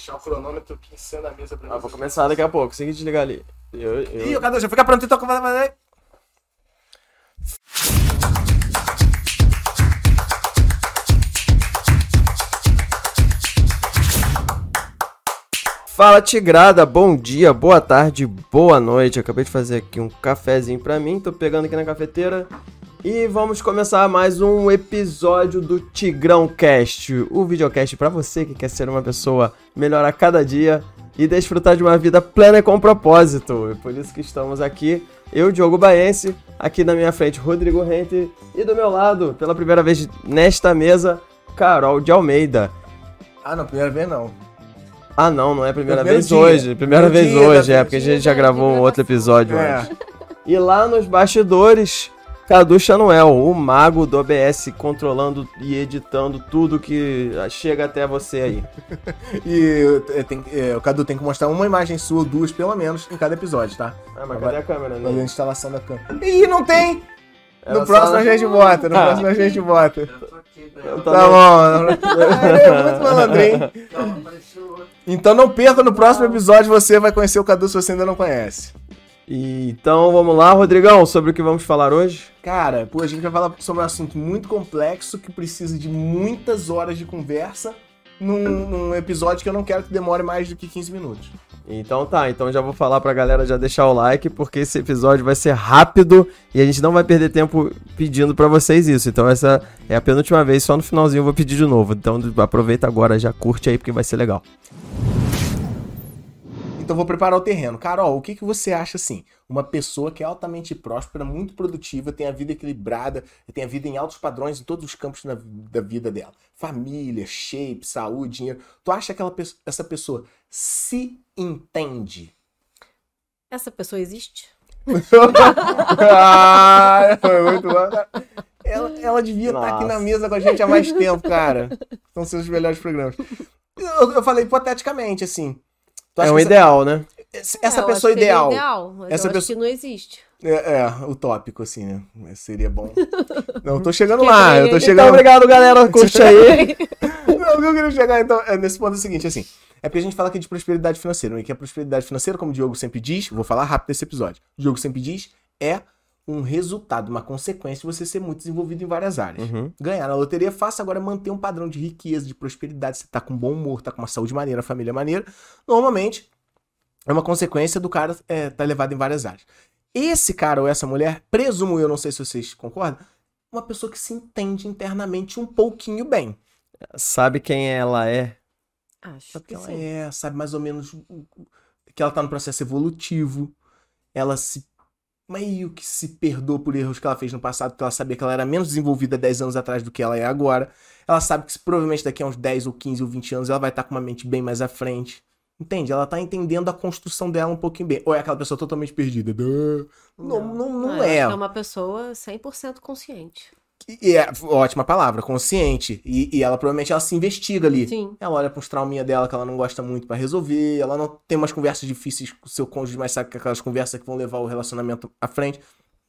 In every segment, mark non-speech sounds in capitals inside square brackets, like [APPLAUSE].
Deixar o cronômetro aqui em cima da mesa pra Ah, mim. vou começar daqui a pouco. Consegui desligar ali. Eu, eu... Ih, o Cadu já fica pronto, então vai fazer. Fala Tigrada, bom dia, boa tarde, boa noite. Eu acabei de fazer aqui um cafezinho pra mim, tô pegando aqui na cafeteira. E vamos começar mais um episódio do Tigrão Cast, o videocast pra você que quer ser uma pessoa melhor a cada dia e desfrutar de uma vida plena e com propósito. E por isso que estamos aqui, eu, Diogo Baense, aqui na minha frente, Rodrigo Rente, e do meu lado, pela primeira vez nesta mesa, Carol de Almeida. Ah, não, primeira vez não. Ah, não, não é a primeira Primeiro vez dia. hoje. Primeira Primeiro vez dia hoje, é, porque a gente já gravou um outro episódio É. antes. E lá nos bastidores, Cadu Chanuel, o mago do OBS, controlando e editando tudo que chega até você aí. [LAUGHS] E tem- é, o Cadu tem que mostrar uma imagem sua, ou duas pelo menos, em cada episódio, tá? Ah, mas cadê a câmera, Fazer a né? instalação da câmera. Ih, não tem! Ela no próximo a gente bota, no Ah. próximo a gente bota. Então Tá tá bom. [LAUGHS] É muito malandrinho. Então não perca no próximo episódio, você vai conhecer o Cadu se você ainda não conhece. E, então vamos lá, Rodrigão, sobre o que vamos falar hoje? Cara, pô, a gente vai falar sobre um assunto muito complexo que precisa de muitas horas de conversa num, num episódio que eu não quero que demore mais do que 15 minutos. Então tá, então já vou falar pra galera já deixar o like, porque esse episódio vai ser rápido e a gente não vai perder tempo pedindo pra vocês isso. Então essa é a penúltima vez, só no finalzinho eu vou pedir de novo. Então aproveita agora, já curte aí porque vai ser legal. Então vou preparar o terreno. Carol, o que, que você acha assim? Uma pessoa que é altamente próspera, muito produtiva, tem a vida equilibrada, tem a vida em altos padrões em todos os campos da, da vida dela. Família, shape, saúde, dinheiro. Tu acha que ela, essa pessoa se entende? Essa pessoa existe? [LAUGHS] ah, foi muito bom. Ela, ela devia estar aqui Nossa. na mesa com a gente há mais tempo, cara. São seus melhores programas. Eu, eu falei hipoteticamente, assim. Tu acha É um que essa- ideal, né? Essa, É, pessoa seria ideal. ideal, mas Essa eu pessoa- acho que não existe. É, é, utópico, assim, né? Mas Seria bom. [LAUGHS] Não, eu tô chegando lá, eu tô chegando. Então obrigado galera, curte aí. [LAUGHS] Não, o que eu queria chegar, então, é nesse ponto é o seguinte, assim. É porque a gente fala aqui de prosperidade financeira, né? que a prosperidade financeira, como o Diogo sempre diz, vou falar rápido nesse episódio. O Diogo sempre diz, é um resultado, uma consequência de você ser muito desenvolvido em várias áreas. Uhum. Ganhar na loteria é fácil, agora manter um padrão de riqueza, de prosperidade, você tá com bom humor, tá com uma saúde maneira, família maneira, normalmente é uma consequência do cara é, tá elevado em várias áreas. Esse cara ou essa mulher, presumo eu, não sei se vocês concordam, uma pessoa que se entende internamente um pouquinho bem. Sabe quem ela é? Acho Sabe que quem ela sim. é, sabe mais ou menos que ela tá no processo evolutivo. Ela se meio que se perdoa por erros que ela fez no passado, porque ela sabia que ela era menos desenvolvida 10 anos atrás do que ela é agora. Ela sabe que provavelmente daqui a uns 10 ou 15 ou 20 anos ela vai estar com uma mente bem mais à frente. Entende? Ela tá entendendo a construção dela um pouquinho bem. Ou é aquela pessoa totalmente perdida. Não, não, não, acho é. é uma pessoa 100% consciente. E é ótima palavra, consciente. E, e ela provavelmente ela se investiga ali. Sim. Ela olha pros trauminha dela que ela não gosta muito pra resolver. Ela não tem umas conversas difíceis com o seu cônjuge, mas sabe que aquelas conversas que vão levar o relacionamento à frente,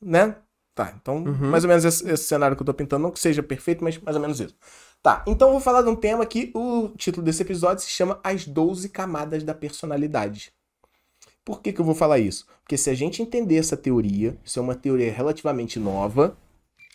né? Tá, então, Uhum. mais ou menos esse, esse cenário que eu tô pintando, não que seja perfeito, mas mais ou menos isso. Tá, então eu vou falar de um tema que o título desse episódio se chama As 12 Camadas da Personalidade. Por que, que eu vou falar isso? Porque se a gente entender essa teoria, isso é uma teoria relativamente nova,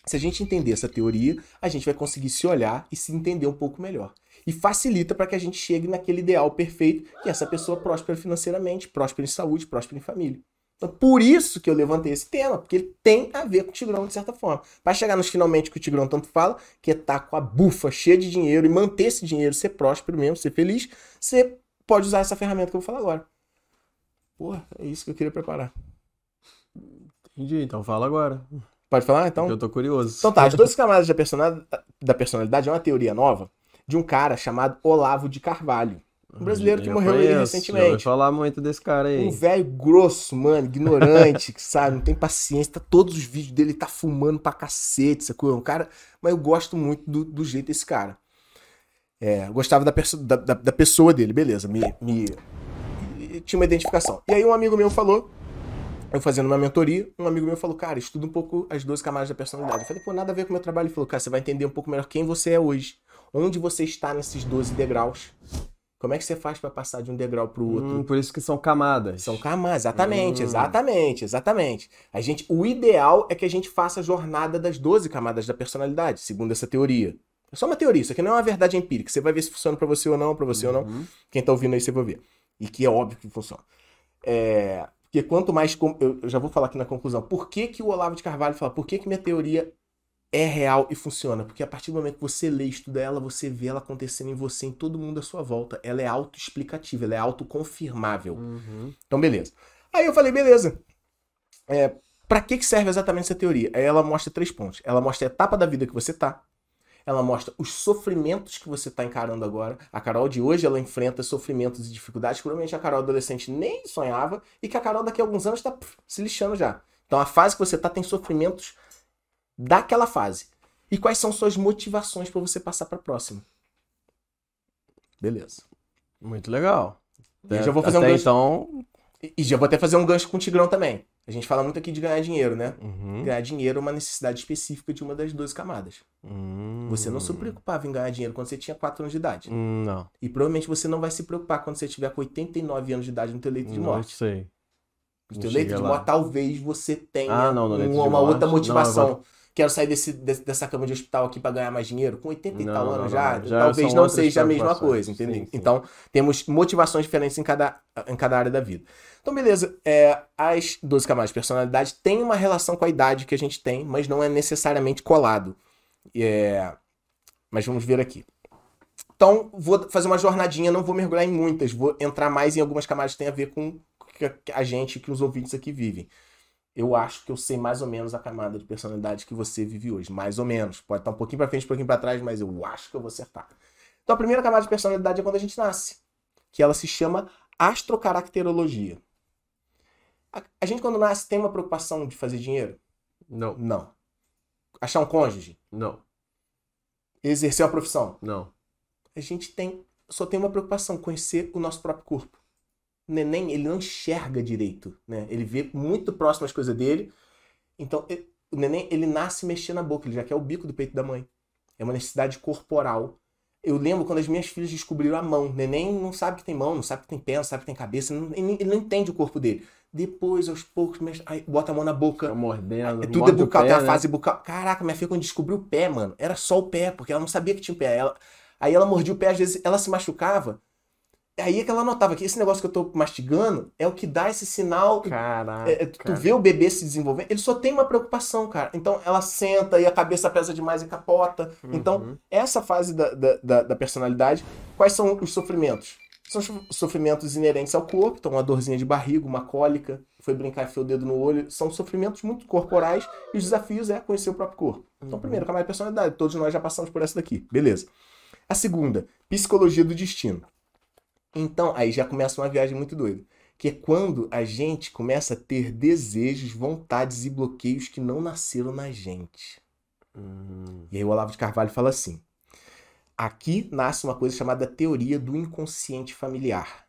se a gente entender essa teoria, a gente vai conseguir se olhar e se entender um pouco melhor. E facilita para que a gente chegue naquele ideal perfeito, que é essa pessoa próspera financeiramente, próspera em saúde, próspera em família. Então, por isso que eu levantei esse tema, porque ele tem a ver com o Tigrão, de certa forma. Para chegar nos finalmente que o Tigrão tanto fala, que é estar com a bufa cheia de dinheiro e manter esse dinheiro, ser próspero mesmo, ser feliz, você pode usar essa ferramenta que eu vou falar agora. Porra, é isso que eu queria preparar. Entendi, então fala agora. Pode falar, então? Eu tô curioso. Então tá, as [LAUGHS] 12 camadas da personalidade, da personalidade é uma teoria nova de um cara chamado Olavo de Carvalho. Um brasileiro que Eu morreu conheço, recentemente. ouvi falar muito desse cara aí. Um velho grosso, mano, ignorante, [LAUGHS] que sabe, não tem paciência. Tá, todos os vídeos dele tá fumando pra cacete, sacou? É um cara. Mas eu gosto muito do, do jeito desse cara. É, eu gostava da, da, da- da pessoa dele, beleza. Me, me- tinha uma identificação. E aí um amigo meu falou, eu fazendo uma mentoria, um amigo meu falou, cara, estuda um pouco as 12 camadas da personalidade. Eu falei, pô, nada a ver com o meu trabalho. Ele falou, cara, você vai entender um pouco melhor quem você é hoje. Onde você está nesses 12 degraus. Como é que você faz pra passar de um degrau pro outro? Hum, por isso que são camadas. São camadas, exatamente, Hum. exatamente, exatamente. A gente, o ideal é que a gente faça a jornada das 12 camadas da personalidade, segundo essa teoria. É só uma teoria, isso aqui não é uma verdade empírica. Você vai ver se funciona pra você ou não, pra você ou não. Uhum. Quem tá ouvindo aí, você vai ver. E que é óbvio que funciona. É, porque quanto mais. Eu, já vou falar aqui na conclusão. Por que, que o Olavo de Carvalho fala? Por que, que minha teoria é real e funciona? Porque a partir do momento que você lê e estuda ela, você vê ela acontecendo em você, em todo mundo à sua volta. Ela é autoexplicativa, ela é autoconfirmável. Uhum. Então, beleza. Aí eu falei, beleza. É, para que, que serve exatamente essa teoria? Aí ela mostra três pontos. Ela mostra a etapa da vida que você tá. Ela mostra os sofrimentos que você tá encarando agora. A Carol de hoje, ela enfrenta sofrimentos e dificuldades que provavelmente a Carol adolescente nem sonhava e que a Carol daqui a alguns anos tá pff, se lixando já. Então a fase que você tá tem sofrimentos daquela fase. E quais são suas motivações para você passar para próxima? Beleza. Muito legal. Eu já vou fazer um Até gancho. então. E- E já vou até fazer um gancho com o Tigrão também. A gente fala muito aqui de ganhar dinheiro, né? Uhum. Ganhar dinheiro é uma necessidade específica de uma das 12 camadas. Hum. Você não se preocupava em ganhar dinheiro quando você tinha 4 anos de idade. Hum, Não. E provavelmente você não vai se preocupar quando você tiver com 89 anos de idade no teu leito de Não morte. sei. No teu Não leito de morte, talvez você tenha Ah, não, uma, outra Não, motivação. eu Quero sair desse, dessa cama de hospital aqui para ganhar mais dinheiro. Com 80 e tal anos já, já talvez não seja a mesma coisa, entendeu? Sim, sim. Então, temos motivações diferentes em cada, em cada área da vida. Então, beleza. É, as 12 camadas de personalidade têm uma relação com a idade que a gente tem, mas não é necessariamente colado. É, mas vamos ver aqui. Então, vou fazer uma jornadinha, não vou mergulhar em muitas, vou entrar mais em algumas camadas que tem a ver com a gente, que os ouvintes aqui vivem. Eu acho que eu sei mais ou menos a camada de personalidade que você vive hoje. Mais ou menos. Pode estar um pouquinho pra frente, um pouquinho pra trás, mas eu acho que eu vou acertar. Então, a primeira camada de personalidade é quando a gente nasce, que ela se chama astrocaracterologia. A, a gente, quando nasce, tem uma preocupação de fazer dinheiro? Não. Não. Achar um cônjuge? Não. Exercer uma profissão? Não. a gente tem só tem uma preocupação, conhecer o nosso próprio corpo. O neném, ele não enxerga direito, né? Ele vê muito próximo as coisas dele. Então, ele- o neném, ele nasce mexendo na boca, ele já quer o bico do peito da mãe. É uma necessidade corporal. Eu lembro quando as minhas filhas descobriram a mão. O neném não sabe que tem mão, não sabe que tem pé, não sabe que tem cabeça, não- ele, não entende o corpo dele. Depois, aos poucos, mexe- aí, bota a mão na boca. Fica mordendo. É tudo é bucal, pé, tem a né? fase bucal. Caraca, minha filha quando descobriu o pé, mano, era só o pé, porque ela não sabia que tinha o pé. Ela... Aí ela mordia o pé, às vezes ela se machucava. Aí é que ela notava que esse negócio que eu tô mastigando é o que dá esse sinal. Caraca. É, é, tu vê o bebê se desenvolvendo, ele só tem uma preocupação, cara. Então ela senta e a cabeça pesa demais e capota. Então, Uhum. essa fase da, da, da, da personalidade, quais são os sofrimentos? São os sofrimentos inerentes ao corpo, então uma dorzinha de barriga, uma cólica, foi brincar e enfiou o dedo no olho, são sofrimentos muito corporais e os desafios é conhecer o próprio corpo. Então, primeiro, camada de personalidade, todos nós já passamos por essa daqui, beleza. A segunda, psicologia do destino. Então, aí já começa uma viagem muito doida, que é quando a gente começa a ter desejos, vontades e bloqueios que não nasceram na gente. Hum. E aí o Olavo de Carvalho fala assim: aqui nasce uma coisa chamada teoria do inconsciente familiar.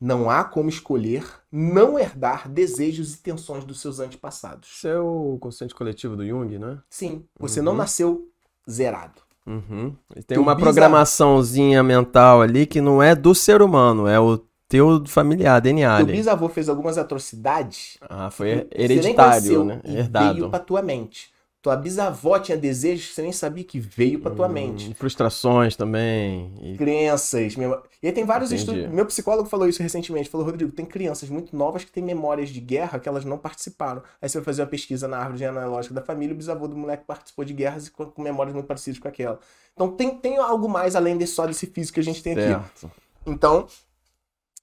Não há como escolher não herdar desejos e tensões dos seus antepassados. Isso é o consciente coletivo do Jung, né? Sim, você não Uhum. nasceu zerado. Uhum. E Tem Teu uma bisavô- programaçãozinha mental ali que não é do ser humano, é o teu familiar, DNA Teu bisavô fez algumas atrocidades. Ah, foi hereditário, conheceu né? e Herdado. Veio pra tua mente. Tua bisavó tinha desejos que você nem sabia que veio pra tua Hum, mente. Frustrações também. E... Crenças. E aí tem vários Entendi. estudos. Meu psicólogo falou isso recentemente. Falou, Rodrigo, tem crianças muito novas que têm memórias de guerra que elas não participaram. Aí você vai fazer uma pesquisa na árvore genealógica da família, o bisavô do moleque participou de guerras e com, com memórias muito parecidas com aquela. Então tem, tem algo mais além desse, só desse físico que a gente tem aqui. Certo. Então,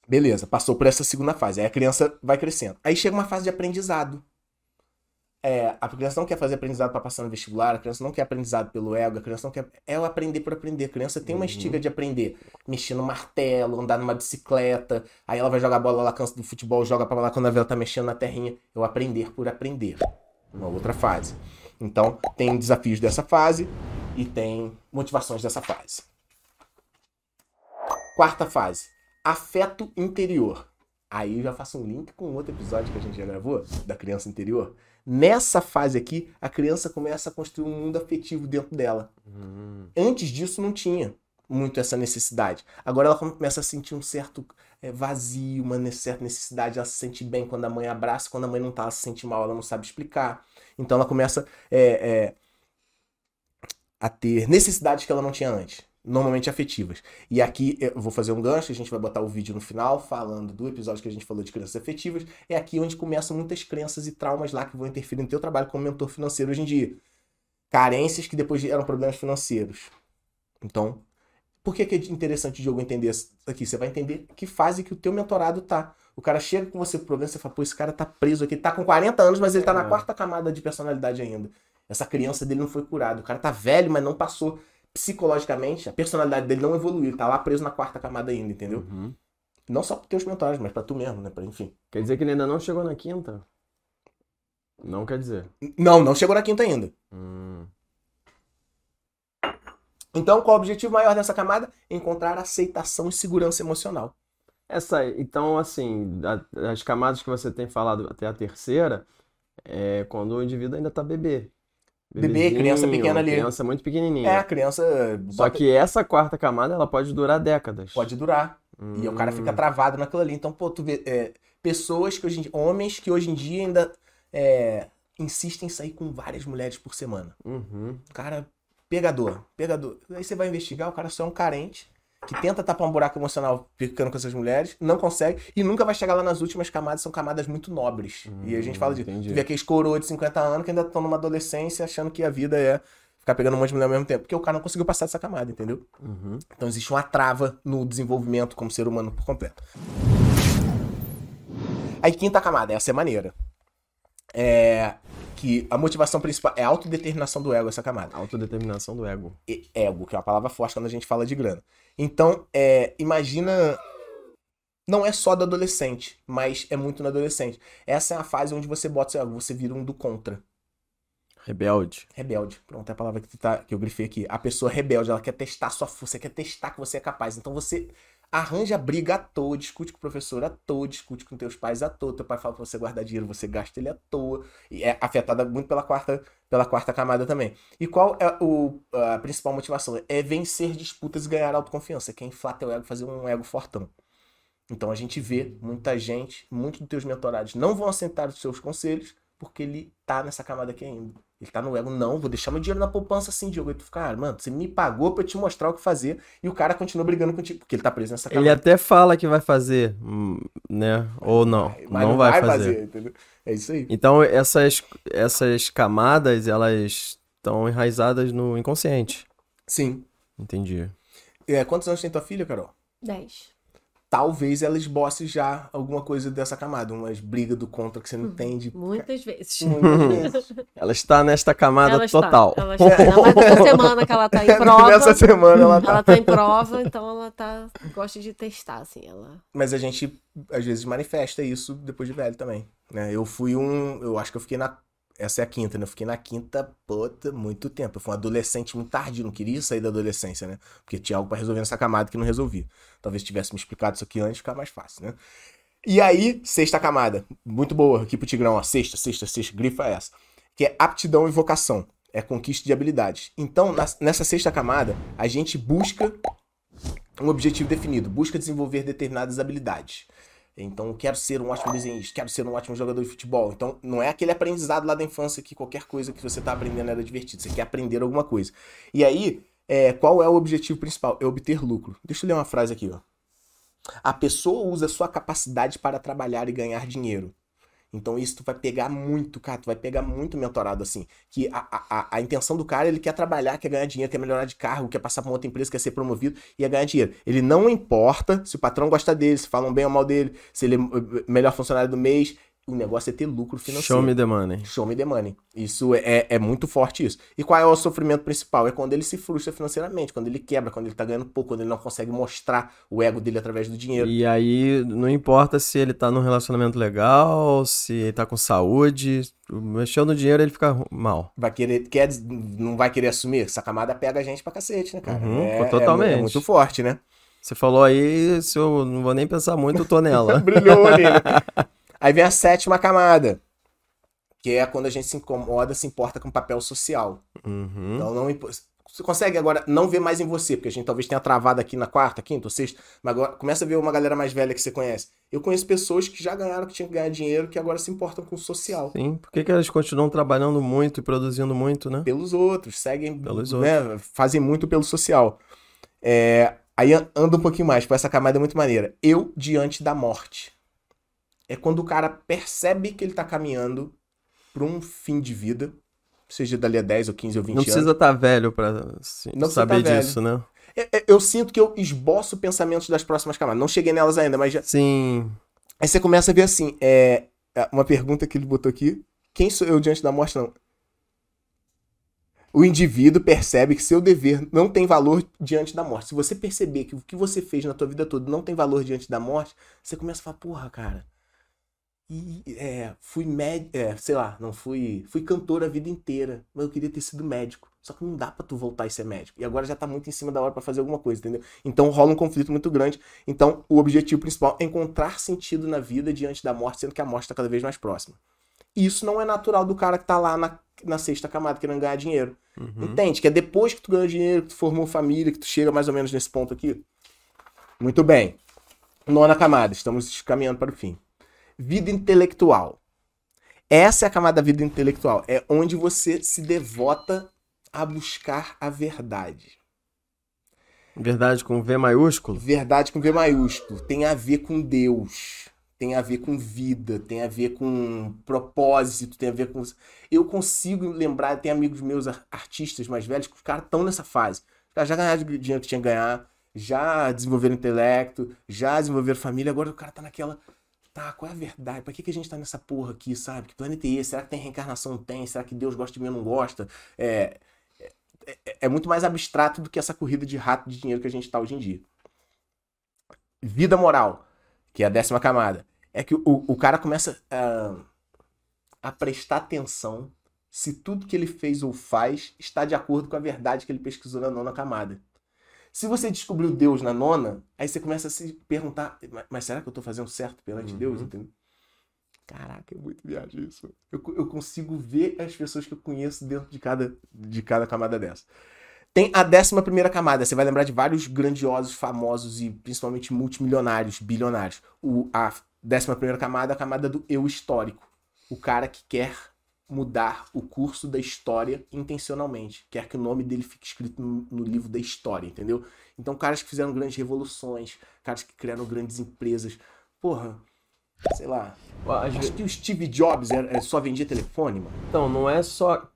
beleza, passou por essa segunda fase. Aí a criança vai crescendo. Aí chega uma fase de aprendizado. É, a criança não quer fazer aprendizado para passar no vestibular, a criança não quer aprendizado pelo ego, a criança não quer. É o aprender por aprender. A criança tem uma Uhum. estiga de aprender. Mexer no martelo, andar numa bicicleta. Aí ela vai jogar bola, ela cansa do futebol, joga pra lá quando ela tá mexendo na terrinha. O aprender por aprender. Uma outra fase. Então, tem desafios dessa fase e tem motivações dessa fase. Quarta fase, afeto interior. Aí eu já faço um link com outro episódio que a gente já gravou, da criança interior. Nessa fase aqui, a criança começa a construir um mundo afetivo dentro dela. Hum. Antes disso não tinha. muito essa necessidade. Agora ela começa a sentir um certo é, vazio, uma certa necessidade. Ela se sente bem quando a mãe abraça, quando a mãe não tá, ela se sente mal, ela não sabe explicar. Então ela começa é, é, a ter necessidades que ela não tinha antes. Normalmente afetivas. E aqui eu vou fazer um gancho, a gente vai botar o vídeo no final, falando do episódio que a gente falou de crianças afetivas. É aqui onde começam muitas crenças e traumas lá que vão interferir no teu trabalho como mentor financeiro hoje em dia. Carências que depois geram problemas financeiros. Então, por que, que é interessante, Diogo, entender isso aqui? Você vai entender que fase que o teu mentorado tá. O cara chega com você com problema, você fala, pô, esse cara tá preso aqui, ele tá com 40 anos, mas ele tá na É. quarta camada de personalidade ainda. Essa criança dele não foi curada. O cara tá velho, mas não passou psicologicamente, a personalidade dele não evoluiu, ele tá lá preso na quarta camada ainda, entendeu? Uhum. Não só pros teus mentorados, mas pra tu mesmo, né? Pra, enfim. Quer dizer que ele ainda não chegou na quinta? Não quer dizer. Não, não chegou na quinta ainda. Hum. Então, qual o objetivo maior dessa camada? Encontrar aceitação e segurança emocional. Essa, então, assim, a- as camadas que você tem falado até a terceira, é quando o indivíduo ainda tá bebê. Bebê, criança pequena ali. Criança muito pequenininha. É, a criança Só bota- que essa quarta camada, ela pode durar décadas. pode durar. E o cara fica Hum. travado naquilo ali. Então, pô, tu vê é, pessoas que hoje em dia, homens que hoje em dia ainda é, insistem em sair com várias mulheres por semana. Uhum. Cara, pegador, pegador. Aí você vai investigar, o cara só é um carente que tenta tapar um buraco emocional ficando com essas mulheres, não consegue e nunca vai chegar lá nas últimas camadas, são camadas muito nobres. e a gente fala disso. entendi. Tu vê aqueles coroas de 50 anos que ainda estão numa adolescência achando que a vida é ficar pegando um monte de mulher ao mesmo tempo, porque o cara não conseguiu passar dessa camada, entendeu? Uhum. Então existe uma trava no desenvolvimento como ser humano por completo. Aí, quinta camada, essa é maneira. É que a motivação principal é a autodeterminação do ego, essa camada. Autodeterminação do ego. E- Ego, que é uma palavra forte quando a gente fala de grana. Então, é, imagina. Não é só do adolescente, mas é muito no adolescente. Essa é a fase onde você bota seu ego, você vira um do contra. Rebelde. Rebelde. Pronto, é a palavra que, tá, que eu grifei aqui. A pessoa rebelde, ela quer testar sua força, quer testar que você é capaz. Então você arranja briga à toa, discute com o professor à toa, discute com teus pais à toa. Teu pai fala pra você guardar dinheiro, você gasta ele à toa. E é afetada muito pela quarta, pela quarta camada também. E qual é o, a principal motivação? É vencer disputas e ganhar autoconfiança. Quer inflar teu ego, fazer um ego fortão. Então a gente vê muita gente, muitos dos teus mentorados não vão aceitar os seus conselhos porque ele tá nessa camada aqui ainda. Ele tá no ego, não, vou deixar meu dinheiro na poupança assim, Diogo. E tu fica, cara, mano, você me pagou pra eu te mostrar o que fazer e o cara continua brigando contigo, porque ele tá preso nessa Ele camada. até fala que vai fazer, hum, né? Ou não. Mas não, vai, fazer. entendeu? É isso aí. Então, essas, essas camadas, elas estão enraizadas no inconsciente. Sim. Entendi. É, quantos anos tem tua filha, Carol? 10. Talvez ela esboce já alguma coisa dessa camada, umas brigas do contra que você não entende. Muitas vezes. Muitas [LAUGHS] vezes. Ela está nesta camada Ela está, total. Ela está. Mais essa [LAUGHS] semana que ela tá em prova. Nessa semana ela tá. Ela tá em prova, então ela tá. Gosta de testar, assim. Ela. Mas a gente, às vezes, manifesta isso depois de velho também. Né? Eu fui um. Eu acho que eu fiquei na. Essa é a quinta, né? Eu fiquei na quinta, puta, muito tempo. Eu fui um adolescente muito tardio, não queria sair da adolescência, né? Porque tinha algo pra resolver nessa camada que não resolvia. Talvez tivesse me explicado isso aqui antes, ficar mais fácil, né? E aí, sexta camada. Muito boa aqui pro Tigrão, ó. Sexta, sexta, sexta, grifa essa. Que é aptidão e vocação. É conquista de habilidades. Então, nessa sexta camada, a gente busca um objetivo definido, busca desenvolver determinadas habilidades. Então, quero ser um ótimo desenhista, quero ser um ótimo jogador de futebol. Então, não é aquele aprendizado lá da infância que qualquer coisa que você está aprendendo era divertido. Você quer aprender alguma coisa. E aí, é, qual é o objetivo principal? É obter lucro. Deixa eu ler uma frase aqui, ó. A pessoa usa sua capacidade para trabalhar e ganhar dinheiro. Então isso tu vai pegar muito, cara, tu vai pegar muito mentorado assim. Que a, a, a- intenção do cara, ele quer trabalhar, quer ganhar dinheiro, quer melhorar de cargo, quer passar pra uma outra empresa, quer ser promovido e é ganhar dinheiro. Ele não importa se o patrão gosta dele, se falam bem ou mal dele, se ele é o melhor funcionário do mês. O negócio é ter lucro financeiro. Show me the money. Show me the money. Isso é, é muito forte isso. E qual é o sofrimento principal? É quando ele se frustra financeiramente, quando ele quebra, quando ele tá ganhando pouco, quando ele não consegue mostrar o ego dele através do dinheiro. E aí, não importa se ele tá num relacionamento legal, se ele tá com saúde, mexendo no dinheiro ele fica mal. Vai querer, quer, não vai querer assumir? Essa camada pega a gente pra cacete, né, cara? Uhum, é, totalmente. É, é muito forte, né? Você falou aí, se eu não vou nem pensar muito, eu tô nela. [LAUGHS] Brilhou né? [LAUGHS] Aí vem a sétima camada, que é quando a gente se incomoda, se importa com papel social. Uhum. Então, não Você consegue agora não ver mais em você, porque a gente talvez tenha travado aqui na quarta, quinta ou sexta, mas agora começa a ver uma galera mais velha que você conhece. Eu conheço pessoas que já ganharam, que tinham que ganhar dinheiro, que agora se importam com o social. Sim, por que, que elas continuam trabalhando muito e produzindo muito, né? Pelos outros, seguem, Pelos né, fazem muito pelo social. É, aí an- anda um pouquinho mais, com essa camada é muito maneira. Eu diante da morte. É quando o cara percebe que ele tá caminhando para um fim de vida, seja dali a 10 ou 15 ou 20 Não anos. precisa estar velho pra assim, Não precisa saber tá velho. disso, né? É- é- Eu sinto que eu esboço pensamentos das próximas camadas. Não cheguei nelas ainda, mas já. Sim. Aí você começa a ver assim, é. é Uma pergunta que ele botou aqui. Quem sou eu diante da morte? Não. O indivíduo percebe que seu dever não tem valor diante da morte. Se você perceber que o que você fez na tua vida toda não tem valor diante da morte, você começa a falar, porra, cara. E, é, fui médico, é, sei lá, não fui, fui cantor a vida inteira, mas eu queria ter sido médico. Só que não dá pra tu voltar e ser médico. E agora já tá muito em cima da hora pra fazer alguma coisa, entendeu? Então rola um conflito muito grande. Então o objetivo principal é encontrar sentido na vida diante da morte, sendo que a morte tá cada vez mais próxima. Isso não é natural do cara que tá lá na, na sexta camada querendo ganhar dinheiro. Uhum. Entende? Que é depois que tu ganha dinheiro, que tu formou família, que tu chega mais ou menos nesse ponto aqui. Muito bem. Nona camada, estamos caminhando para o fim. Vida intelectual. Essa é a camada da vida intelectual. É onde você se devota a buscar a verdade. Verdade com V maiúsculo? Verdade com V maiúsculo. Tem a ver com Deus. Tem a ver com vida. Tem a ver com propósito. Tem a ver com. Eu consigo lembrar, tem amigos meus ar- artistas mais velhos que os caras estão nessa fase. Os caras já ganharam o dinheiro que tinha que ganhar, já desenvolveram intelecto, já desenvolveram família. Agora o cara tá naquela. Tá, qual é a verdade? Pra que, que a gente tá nessa porra aqui, sabe? Que planeta é esse? Será que tem reencarnação? Tem? Será que Deus gosta de mim ou não gosta? É, é, é muito mais abstrato do que essa corrida de rato de dinheiro que a gente tá hoje em dia. Vida moral, que é a décima camada. É que o, o cara começa a, a prestar atenção se tudo que ele fez ou faz está de acordo com a verdade que ele pesquisou na nona camada. Se você descobriu Deus na nona, aí você começa a se perguntar, "Mas- será que eu tô fazendo certo perante Uhum. Deus? Entendeu? Caraca, é muito viagem isso. Eu, eu consigo ver as pessoas que eu conheço dentro de cada, de cada camada dessa. Tem a décima primeira camada. Você vai lembrar de vários grandiosos, famosos e principalmente multimilionários, bilionários. O, a décima primeira camada é a camada do eu histórico. O cara que quer mudar o curso da história intencionalmente. Quer que o nome dele fique escrito no, no livro da história, entendeu? Então, caras que fizeram grandes revoluções, caras que criaram grandes empresas. Porra, sei lá. Às Acho que o Steve Jobs era- só vendia telefone, mano. Então, não é só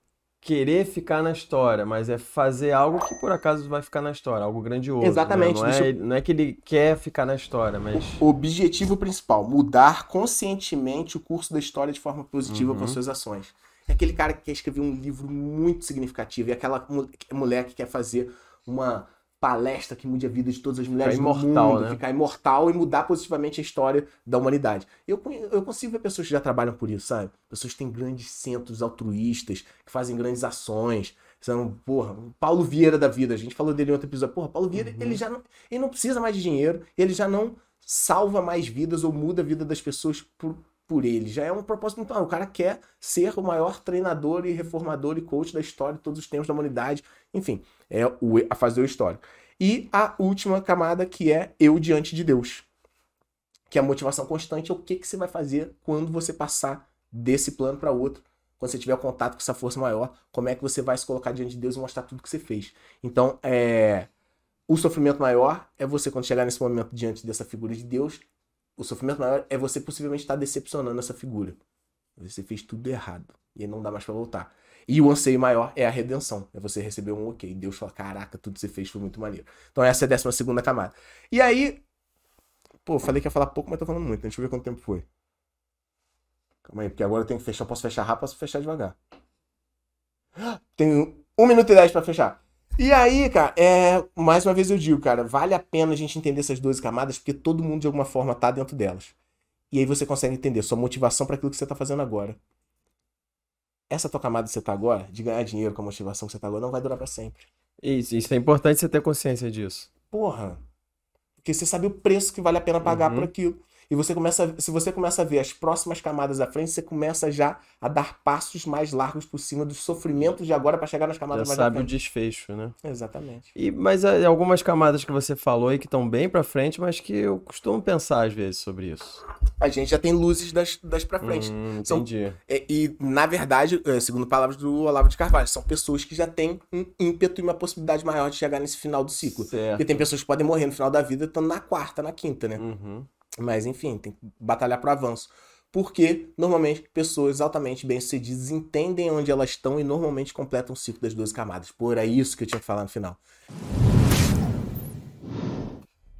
querer ficar na história, mas é fazer algo que por acaso vai ficar na história, algo grandioso. né? Exatamente, Não, é, deixa não é que ele quer ficar na história, mas. Objetivo principal: mudar conscientemente o curso da história de forma positiva Uhum. com suas ações. É aquele cara que quer escrever um livro muito significativo e aquela mu- mulher que quer fazer uma palestra que mude a vida de todas as mulheres Ficar do imortal, mundo, né? ficar imortal e mudar positivamente a história da humanidade. Eu, eu consigo ver pessoas que já trabalham por isso, sabe? Pessoas que têm grandes centros altruístas, que fazem grandes ações. São, porra, Paulo Vieira da vida. A gente falou dele em outro episódio. Porra, Paulo Vieira, Uhum. ele já não, ele não precisa mais de dinheiro, ele já não salva mais vidas ou muda a vida das pessoas por, por ele. Já é um propósito muito maior. O cara quer ser o maior treinador e reformador e coach da história de todos os tempos da humanidade. Enfim, é o, a fase do histórico. E a última camada que é eu diante de Deus. Que é a motivação constante, é o que, que você vai fazer quando você passar desse plano para outro. Quando você tiver contato com essa força maior, como é que você vai se colocar diante de Deus e mostrar tudo que você fez. Então, é, o sofrimento maior é você, quando chegar nesse momento diante dessa figura de Deus, o sofrimento maior é você possivelmente estar decepcionando essa figura. Você fez tudo errado. E não dá mais pra voltar. E o anseio maior é a redenção. É você receber um ok. Deus fala, caraca, tudo que você fez foi muito maneiro. Então essa é a décima segunda camada. E aí... Pô, falei que ia falar pouco, mas tô falando muito. né? Deixa eu ver quanto tempo foi. Calma aí, porque agora eu tenho que fechar. Posso fechar rápido, posso fechar devagar. Tenho um minuto e dez pra fechar. E aí, cara, é, mais uma vez eu digo, cara, vale a pena a gente entender essas 12 camadas, porque todo mundo de alguma forma tá dentro delas. E aí você consegue entender sua motivação para aquilo que você tá fazendo agora. Essa tua camada que você tá agora, de ganhar dinheiro com a motivação que você tá agora, não vai durar para sempre. Isso, isso é importante você ter consciência disso. Porra. Porque você sabe o preço que vale a pena pagar Uhum. por aquilo. E você começa, se você começa a ver as próximas camadas à frente, você começa já a dar passos mais largos por cima dos sofrimentos de agora para chegar nas Já camadas mais à sabe o frente. desfecho, né? Exatamente. E, mas é, algumas camadas que você falou aí que estão bem pra frente, mas que eu costumo pensar às vezes sobre isso. A gente já tem luzes das, das pra frente. Hum, entendi. É, E, na verdade, é, segundo palavras do Olavo de Carvalho, são pessoas que já têm um ímpeto e uma possibilidade maior de chegar nesse final do ciclo. Certo. Porque tem pessoas que podem morrer no final da vida estando na quarta, na quinta, né? Uhum. Mas enfim, tem que batalhar pro avanço. Porque, normalmente, pessoas altamente bem-sucedidas entendem onde elas estão e normalmente completam o ciclo das 12 camadas. Por é isso que eu tinha que falar no final.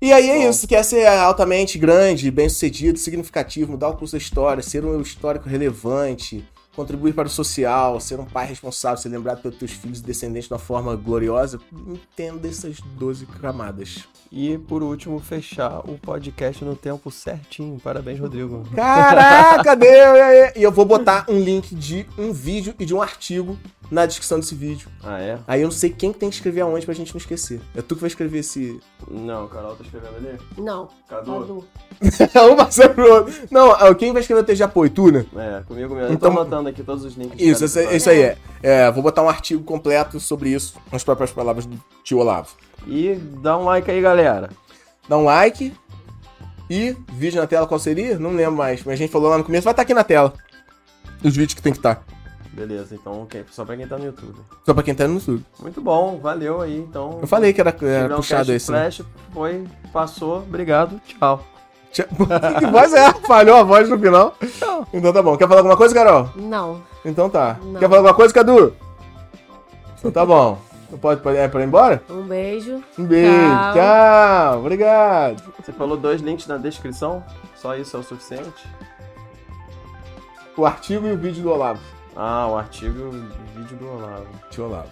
E aí é Bom. isso, quer ser altamente grande, bem-sucedido, significativo, mudar o curso da história, ser um histórico relevante, contribuir para o social, ser um pai responsável, ser lembrado pelos teus filhos e descendentes de uma forma gloriosa, entenda essas 12 camadas. E por último, fechar o podcast no tempo certinho. Parabéns, Rodrigo. Caraca, [LAUGHS] deu! E eu vou botar um link de um vídeo e de um artigo na descrição desse vídeo. Ah, é? Aí eu não sei quem que tem que escrever aonde pra gente não esquecer. É tu que vai escrever esse. Não, o Carol tá escrevendo ali. Não. Cadu? Cadu. [LAUGHS] um passando pro outro. Não, ah, quem vai escrever o texto de apoio? Tu, né? É, comigo mesmo. Então- eu tô aqui todos os links. Isso, cada isso, aí é. é. Vou botar um artigo completo sobre isso, com as próprias palavras do tio Olavo. E dá um like aí, galera. Dá um like. E vídeo na tela qual seria? Não lembro mais. Mas a gente falou lá no começo, vai estar aqui na tela. Os vídeos que tem que estar. Beleza, então ok. Só pra quem tá no YouTube. Só pra quem tá no YouTube. Muito bom, valeu aí. Então. Eu falei que era, era Tigrão puxado esse. né? Flash foi, passou, obrigado, tchau. [LAUGHS] Que voz é? Falhou a voz no final? Então tá bom. Quer falar alguma coisa, Carol? Não. Então tá. Não. Quer falar alguma coisa, Cadu? Então tá bom. Não pode, pode, é pra ir embora? Um beijo. Um beijo. Tchau. Tchau. Obrigado. Você falou dois links na descrição? Só isso é o suficiente? O artigo e o vídeo do Olavo. Ah, o artigo e o vídeo do Olavo. Tio Olavo.